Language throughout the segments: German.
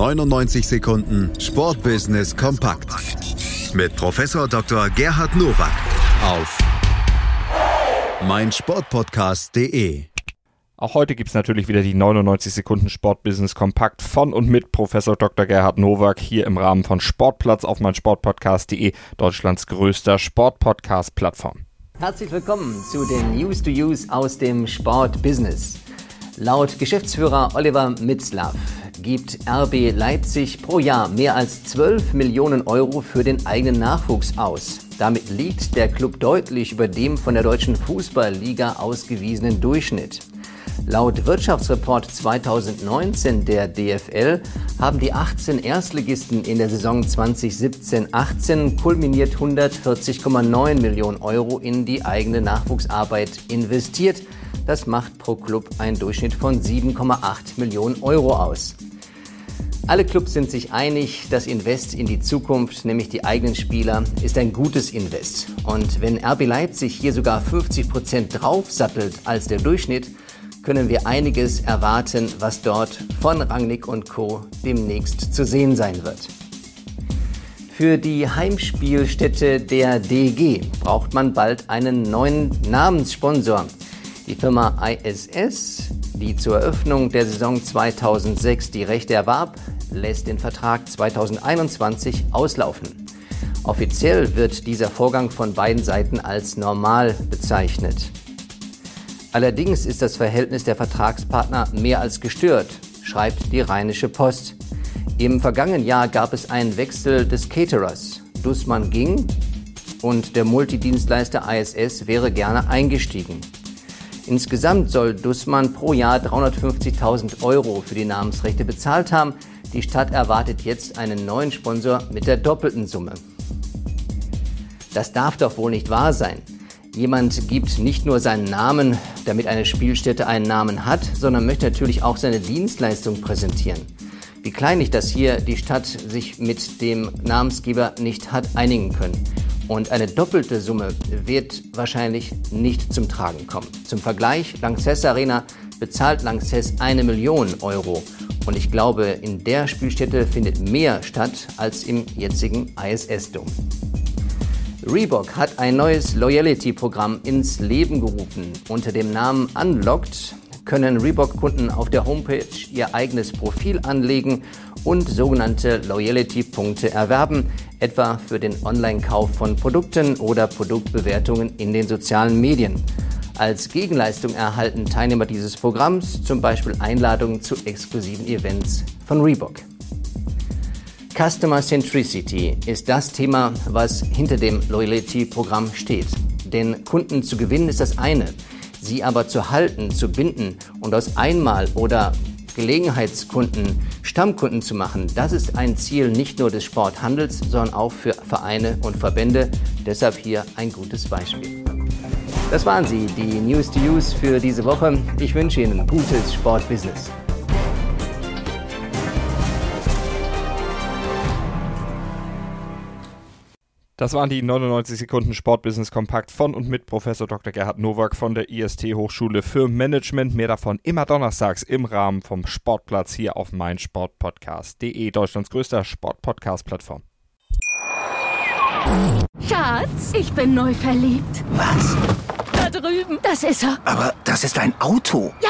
99 Sekunden Sportbusiness kompakt mit Professor Dr. Gerhard Nowak auf meinsportpodcast.de. Auch heute gibt es natürlich wieder die 99 Sekunden Sportbusiness kompakt von und mit Professor Dr. Gerhard Nowak hier im Rahmen von Sportplatz auf meinsportpodcast.de, Deutschlands größter Sportpodcast-Plattform. Herzlich willkommen zu den News to Use aus dem Sportbusiness. Laut Geschäftsführer Oliver Mitzlaff gibt RB Leipzig pro Jahr mehr als 12 Millionen Euro für den eigenen Nachwuchs aus. Damit liegt der Club deutlich über dem von der deutschen Fußballliga ausgewiesenen Durchschnitt. Laut Wirtschaftsreport 2019 der DFL haben die 18 Erstligisten in der Saison 2017-18 kulminiert 140,9 Millionen Euro in die eigene Nachwuchsarbeit investiert. Das macht pro Club einen Durchschnitt von 7,8 Millionen Euro aus. Alle Clubs sind sich einig, das Invest in die Zukunft, nämlich die eigenen Spieler, ist ein gutes Invest. Und wenn RB Leipzig hier sogar 50 Prozent draufsattelt als der Durchschnitt, können wir einiges erwarten, was dort von Rangnick und Co. demnächst zu sehen sein wird. Für die Heimspielstätte der DG braucht man bald einen neuen Namenssponsor. Die Firma ISS, die zur Eröffnung der Saison 2006 die Rechte erwarb, lässt den Vertrag 2021 auslaufen. Offiziell wird dieser Vorgang von beiden Seiten als normal bezeichnet. Allerdings ist das Verhältnis der Vertragspartner mehr als gestört, schreibt die Rheinische Post. Im vergangenen Jahr gab es einen Wechsel des Caterers. Dussmann ging und der Multidienstleister ISS wäre gerne eingestiegen. Insgesamt soll Dussmann pro Jahr 350.000 Euro für die Namensrechte bezahlt haben. Die Stadt erwartet jetzt einen neuen Sponsor mit der doppelten Summe. Das darf doch wohl nicht wahr sein. Jemand gibt nicht nur seinen Namen, damit eine Spielstätte einen Namen hat, sondern möchte natürlich auch seine Dienstleistung präsentieren. Wie kleinlich das hier die Stadt sich mit dem Namensgeber nicht hat einigen können. Und eine doppelte Summe wird wahrscheinlich nicht zum Tragen kommen. Zum Vergleich, Lanxess Arena bezahlt Lanxess eine Million Euro. Und ich glaube, in der Spielstätte findet mehr statt als im jetzigen ISS-Dom. Reebok hat ein neues Loyalty-Programm ins Leben gerufen. Unter dem Namen Unlocked können Reebok-Kunden auf der Homepage ihr eigenes Profil anlegen und sogenannte Loyalty-Punkte erwerben, etwa für den Online-Kauf von Produkten oder Produktbewertungen in den sozialen Medien. Als Gegenleistung erhalten Teilnehmer dieses Programms zum Beispiel Einladungen zu exklusiven Events von Reebok. Customer Centricity ist das Thema, was hinter dem Loyalty-Programm steht. Denn Kunden zu gewinnen ist das eine, sie aber zu halten, zu binden und aus Einmal- oder Gelegenheitskunden Stammkunden zu machen, das ist ein Ziel nicht nur des Sporthandels, sondern auch für Vereine und Verbände. Deshalb hier ein gutes Beispiel. Das waren sie, die News to Use für diese Woche. Ich wünsche Ihnen gutes Sportbusiness. Das waren die 99 Sekunden Sportbusiness Kompakt von und mit Professor Dr. Gerhard Nowak von der IST Hochschule für Management. Mehr davon immer donnerstags im Rahmen vom Sportplatz hier auf meinsportpodcast.de, Deutschlands größter Sportpodcast-Plattform. Schatz, ich bin neu verliebt. Was? Da drüben. Das ist er. Aber das ist ein Auto. Ja,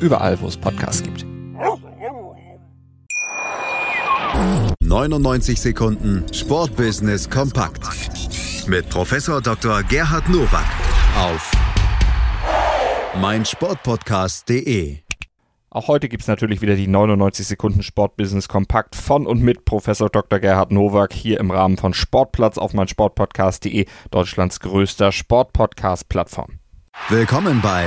Überall, wo es Podcasts gibt. 99 Sekunden Sportbusiness kompakt mit Professor Dr. Gerhard Nowak auf meinsportpodcast.de. Auch heute gibt es natürlich wieder die 99 Sekunden Sportbusiness kompakt von und mit Professor Dr. Gerhard Nowak hier im Rahmen von Sportplatz auf meinsportpodcast.de, Deutschlands größter Sportpodcast-Plattform. Willkommen bei